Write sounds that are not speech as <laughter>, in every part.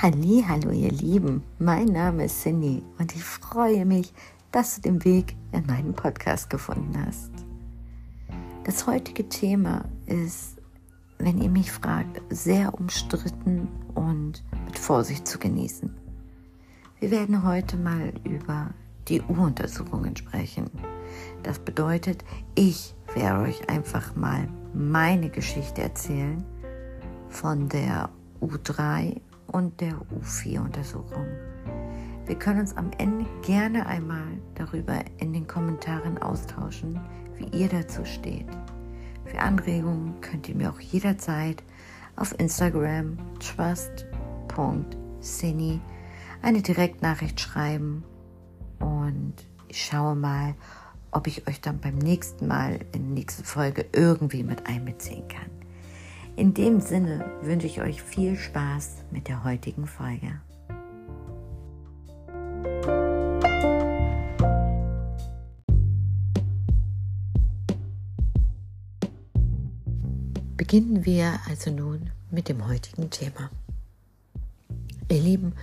Halli, hallo ihr Lieben, mein Name ist Cindy und ich freue mich, dass du den Weg in meinen Podcast gefunden hast. Das heutige Thema ist, wenn ihr mich fragt, sehr umstritten und mit Vorsicht zu genießen. Wir werden heute mal über die U-Untersuchungen sprechen. Das bedeutet, ich werde euch einfach mal meine Geschichte erzählen von der U3 und der U4-Untersuchung. Wir können uns am Ende gerne einmal darüber in den Kommentaren austauschen, wie ihr dazu steht. Für Anregungen könnt ihr mir auch jederzeit auf Instagram trust.cine eine Direktnachricht schreiben und ich schaue mal, ob ich euch dann beim nächsten Mal in der nächsten Folge irgendwie mit einbeziehen kann. In dem Sinne wünsche ich euch viel Spaß mit der heutigen Folge. Beginnen wir also nun mit dem heutigen Thema. Ihr Lieben,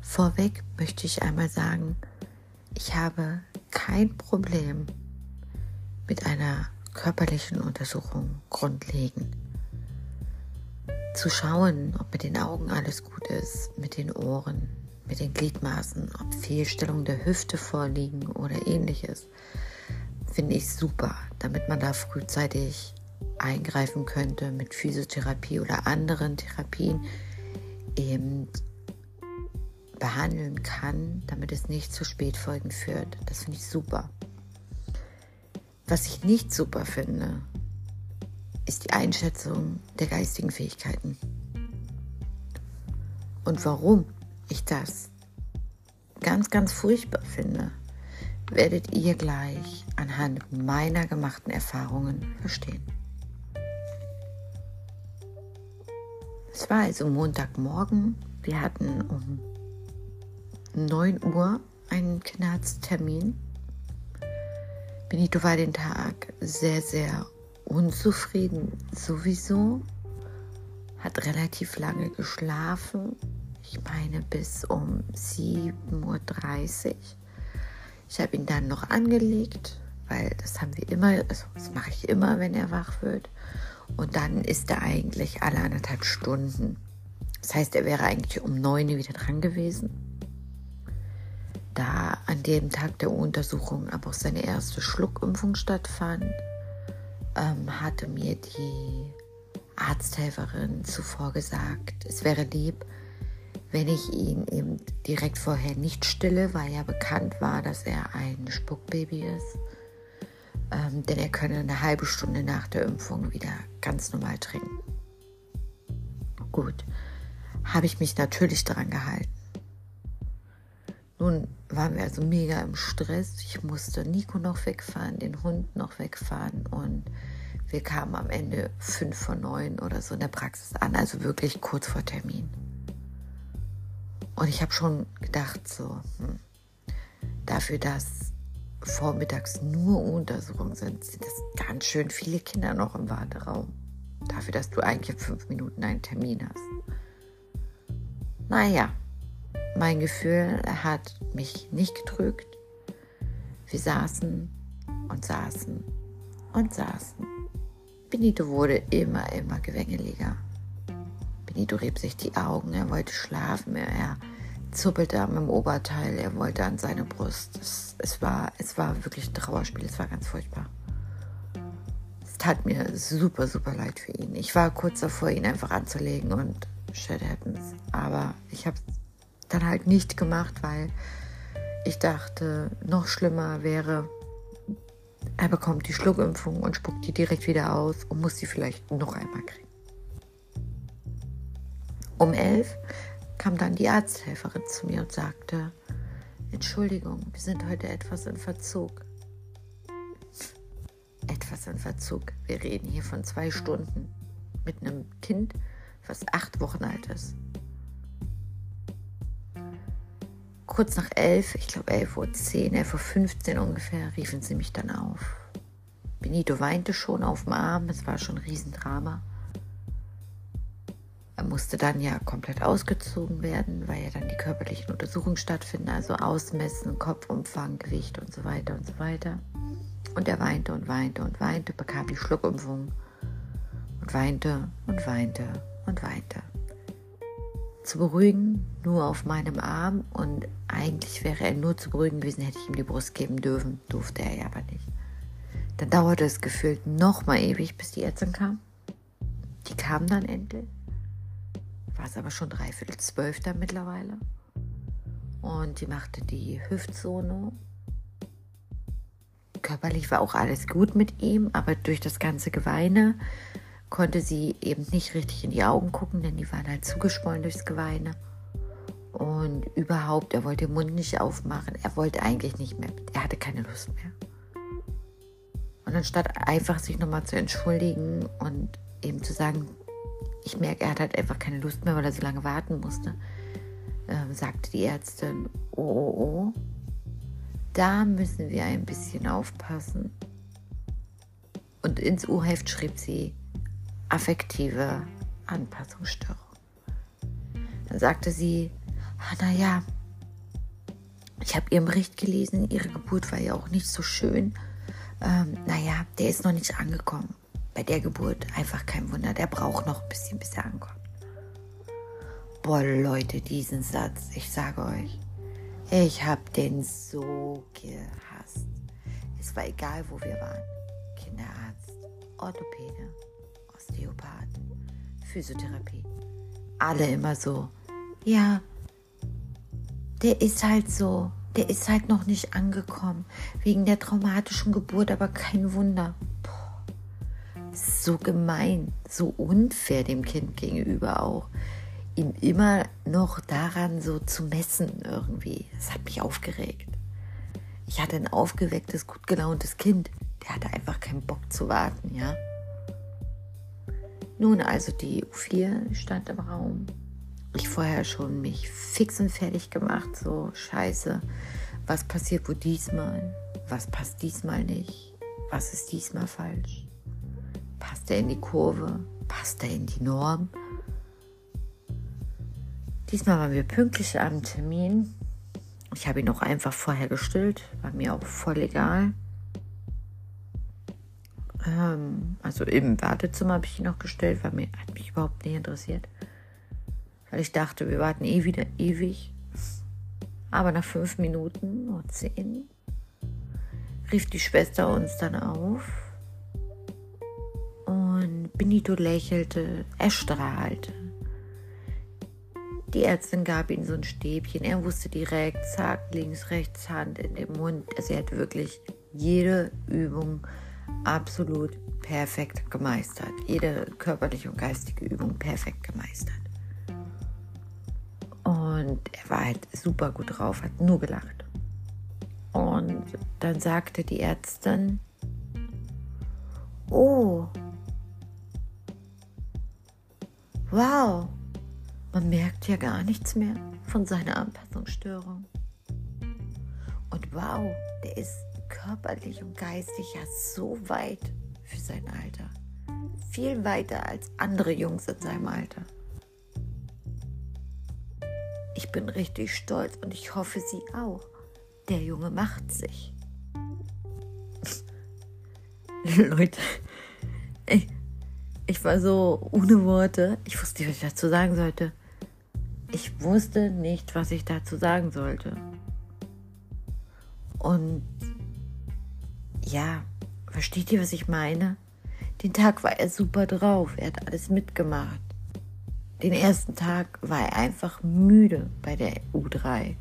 vorweg möchte ich einmal sagen, ich habe kein Problem mit einer körperlichen Untersuchung grundlegend zu schauen, ob mit den Augen alles gut ist, mit den Ohren, mit den Gliedmaßen, ob Fehlstellungen der Hüfte vorliegen oder ähnliches, finde ich super, damit man da frühzeitig eingreifen könnte mit Physiotherapie oder anderen Therapien eben behandeln kann, damit es nicht zu Spätfolgen führt. Das finde ich super. Was ich nicht super finde, ist die Einschätzung der geistigen Fähigkeiten. Und warum ich das ganz, ganz furchtbar finde, werdet ihr gleich anhand meiner gemachten Erfahrungen verstehen. Es war also Montagmorgen. Wir hatten um 9 Uhr einen Knarztermin. Benito war den Tag sehr, sehr unzufrieden sowieso, hat relativ lange geschlafen. Ich meine bis um 7.30 Uhr. Ich habe ihn dann noch angelegt, weil das haben wir immer, also das mache ich immer, wenn er wach wird. Und dann ist er eigentlich alle anderthalb Stunden. Das heißt, er wäre eigentlich um 9 Uhr wieder dran gewesen. Da an dem Tag der Untersuchung aber auch seine erste Schluckimpfung stattfand, ähm, hatte mir die Arzthelferin zuvor gesagt, es wäre lieb, wenn ich ihn eben direkt vorher nicht stille, weil ja bekannt war, dass er ein Spuckbaby ist. Ähm, denn er könne eine halbe Stunde nach der Impfung wieder ganz normal trinken. Gut, habe ich mich natürlich daran gehalten. Nun waren wir also mega im Stress. Ich musste Nico noch wegfahren, den Hund noch wegfahren und wir kamen am Ende fünf vor neun oder so in der Praxis an, also wirklich kurz vor Termin. Und ich habe schon gedacht, so, hm, dafür, dass vormittags nur Untersuchungen sind, sind das ganz schön viele Kinder noch im Warteraum. Dafür, dass du eigentlich fünf Minuten einen Termin hast. Naja, mein Gefühl hat mich nicht gedrückt. Wir saßen und saßen und saßen. Benito wurde immer, immer gewängeliger. Benito rieb sich die Augen, er wollte schlafen, er zuppelte am Oberteil, er wollte an seine Brust. Es, es, war, es war wirklich ein Trauerspiel, es war ganz furchtbar. Es tat mir super, super leid für ihn. Ich war kurz davor, ihn einfach anzulegen und shit happens. Aber ich habe dann halt nicht gemacht, weil ich dachte, noch schlimmer wäre, er bekommt die Schluckimpfung und spuckt die direkt wieder aus und muss sie vielleicht noch einmal kriegen. Um elf kam dann die Arzthelferin zu mir und sagte, Entschuldigung, wir sind heute etwas in Verzug. Etwas in Verzug. Wir reden hier von zwei Stunden mit einem Kind, was acht Wochen alt ist. Kurz nach elf, ich glaube elf Uhr zehn, elf Uhr fünfzehn ungefähr, riefen sie mich dann auf. Benito weinte schon auf dem Arm, es war schon ein Riesendrama. Er musste dann ja komplett ausgezogen werden, weil ja dann die körperlichen Untersuchungen stattfinden, also Ausmessen, Kopfumfang, Gewicht und so weiter und so weiter. Und er weinte und weinte und weinte, bekam die Schluckimpfung und weinte und weinte und weinte. Zu beruhigen, nur auf meinem Arm und eigentlich wäre er nur zu beruhigen gewesen, hätte ich ihm die Brust geben dürfen, durfte er ja aber nicht. Dann dauerte es gefühlt noch mal ewig, bis die Ärztin kam. Die kam dann endlich. War es aber schon dreiviertel zwölf dann mittlerweile. Und die machte die Hüftsono körperlich war auch alles gut mit ihm, aber durch das ganze Geweine konnte sie eben nicht richtig in die Augen gucken, denn die waren halt zugeschwollen durchs Geweine. Und überhaupt, er wollte den Mund nicht aufmachen. Er wollte eigentlich nicht mehr. Er hatte keine Lust mehr. Und anstatt einfach sich nochmal zu entschuldigen und eben zu sagen, ich merke, er hat halt einfach keine Lust mehr, weil er so lange warten musste, äh, sagte die Ärztin, oh, oh, oh, da müssen wir ein bisschen aufpassen. Und ins U-Heft schrieb sie affektive Anpassungsstörung. Dann sagte sie, naja, ich habe ihren Bericht gelesen, ihre Geburt war ja auch nicht so schön. Ähm, naja, der ist noch nicht angekommen. Bei der Geburt einfach kein Wunder, der braucht noch ein bisschen, bis er ankommt. Boah, Leute, diesen Satz, ich sage euch, ich habe den so gehasst. Es war egal, wo wir waren. Kinderarzt, Orthopäde, Osteopath, Physiotherapie. Alle immer so. Ja, der ist halt so. Der ist halt noch nicht angekommen. Wegen der traumatischen Geburt, aber kein Wunder. Boah, so gemein, so unfair dem Kind gegenüber auch ihn immer noch daran so zu messen irgendwie. Das hat mich aufgeregt. Ich hatte ein aufgewecktes, gut gelauntes Kind. Der hatte einfach keinen Bock zu warten, ja. Nun also die U4 stand im Raum. Ich vorher schon mich fix und fertig gemacht, so scheiße. Was passiert wo diesmal? Was passt diesmal nicht? Was ist diesmal falsch? Passt er in die Kurve? Passt er in die Norm? Diesmal waren wir pünktlich am Termin. Ich habe ihn auch einfach vorher gestillt, war mir auch voll egal. Ähm, also im Wartezimmer habe ich ihn noch gestellt, weil mir hat mich überhaupt nicht interessiert. Weil ich dachte, wir warten eh wieder ewig. Aber nach fünf Minuten oder zehn rief die Schwester uns dann auf. Und Benito lächelte, er strahlte. Die Ärztin gab ihm so ein Stäbchen. Er wusste direkt, zack, links, rechts, Hand in den Mund. Also er hat wirklich jede Übung absolut perfekt gemeistert. Jede körperliche und geistige Übung perfekt gemeistert. Und er war halt super gut drauf, hat nur gelacht. Und dann sagte die Ärztin, oh, wow, man merkt ja gar nichts mehr von seiner Anpassungsstörung. Und wow, der ist körperlich und geistig ja so weit für sein Alter. Viel weiter als andere Jungs in seinem Alter. Ich bin richtig stolz und ich hoffe, Sie auch. Der Junge macht sich. <laughs> Leute, ich, ich war so ohne Worte. Ich wusste nicht, was ich dazu sagen sollte. Ich wusste nicht, was ich dazu sagen sollte. Und ja, versteht ihr, was ich meine? Den Tag war er super drauf. Er hat alles mitgemacht. Den ersten Tag war er einfach müde bei der U3.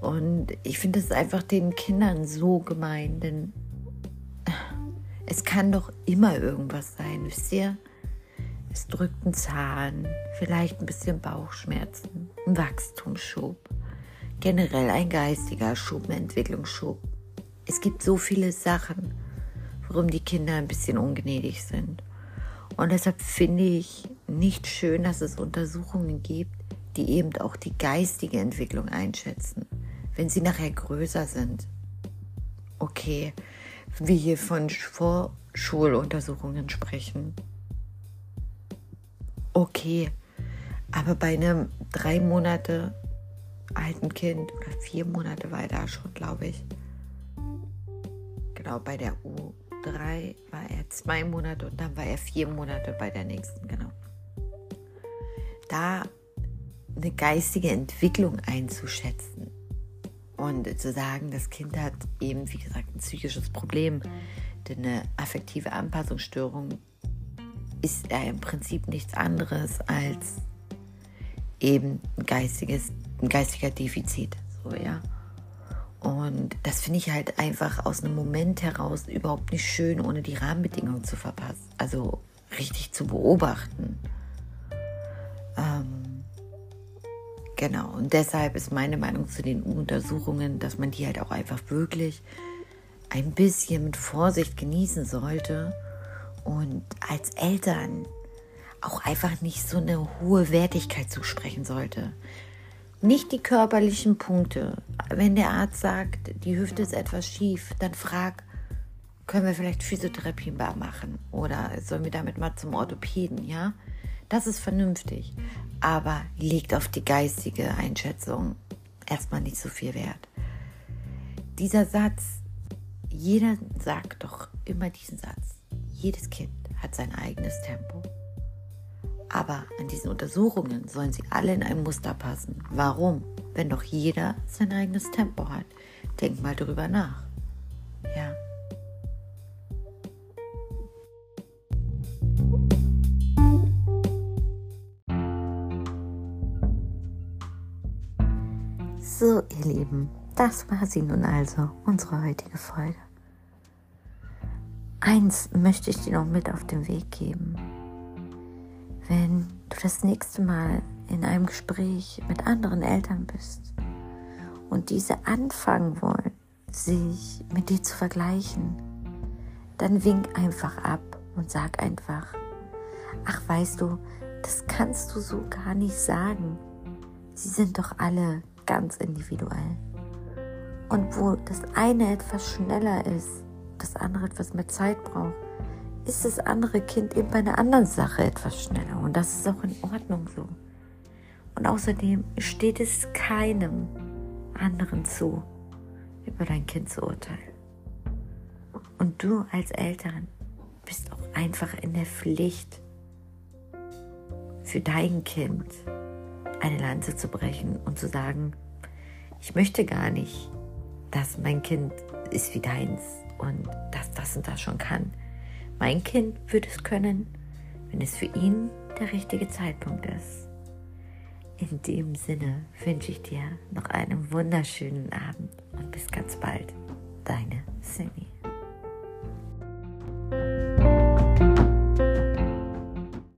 Und ich finde es einfach den Kindern so gemein, denn es kann doch immer irgendwas sein, wisst ihr? Es drückt ein Zahn, vielleicht ein bisschen Bauchschmerzen, ein Wachstumsschub, generell ein geistiger Schub, ein Entwicklungsschub. Es gibt so viele Sachen, warum die Kinder ein bisschen ungnädig sind. Und deshalb finde ich nicht schön, dass es Untersuchungen gibt, die eben auch die geistige Entwicklung einschätzen, wenn sie nachher größer sind. Okay, wir hier von Vorschuluntersuchungen sprechen okay, Aber bei einem drei Monate alten Kind oder vier Monate war er da schon, glaube ich. Genau, bei der U3 war er zwei Monate und dann war er vier Monate bei der nächsten, genau. Da eine geistige Entwicklung einzuschätzen und zu sagen, das Kind hat eben, wie gesagt, ein psychisches Problem, denn eine affektive Anpassungsstörung ist ja im Prinzip nichts anderes als eben ein geistiges, ein geistiger Defizit. So, ja. Und das finde ich halt einfach aus einem Moment heraus überhaupt nicht schön, ohne die Rahmenbedingungen zu verpassen. Also richtig zu beobachten. Ähm, genau. Und deshalb ist meine Meinung zu den Untersuchungen, dass man die halt auch einfach wirklich ein bisschen mit Vorsicht genießen sollte und als Eltern auch einfach nicht so eine hohe Wertigkeit zusprechen sollte. Nicht die körperlichen Punkte. Wenn der Arzt sagt, die Hüfte ist etwas schief, dann frag, können wir vielleicht Physiotherapie machen oder sollen wir damit mal zum Orthopäden, ja? Das ist vernünftig, aber liegt auf die geistige Einschätzung erstmal nicht so viel Wert. Dieser Satz, jeder sagt doch immer diesen Satz. Jedes Kind hat sein eigenes Tempo. Aber an diesen Untersuchungen sollen sie alle in ein Muster passen. Warum? Wenn doch jeder sein eigenes Tempo hat. Denk mal darüber nach. Ja. So, ihr Lieben, das war sie nun also, unsere heutige Folge. Eins möchte ich dir noch mit auf den Weg geben wenn du das nächste Mal in einem Gespräch mit anderen Eltern bist und diese anfangen wollen, sich mit dir zu vergleichen, dann wink einfach ab und sag einfach, ach weißt du, das kannst du so gar nicht sagen. Sie sind doch alle ganz individuell. Und wo das eine etwas schneller ist, das andere etwas mehr Zeit braucht, ist das andere Kind eben bei einer anderen Sache etwas schneller. Und das ist auch in Ordnung so. Und außerdem steht es keinem anderen zu, über dein Kind zu urteilen. Und du als Eltern bist auch einfach in der Pflicht, für dein Kind eine Lanze zu brechen und zu sagen, ich möchte gar nicht, dass mein Kind ist wie deins und dass das und das schon kann. Mein Kind wird es können, wenn es für ihn der richtige Zeitpunkt ist. In dem Sinne wünsche ich dir noch einen wunderschönen Abend und bis ganz bald. Deine Cindy.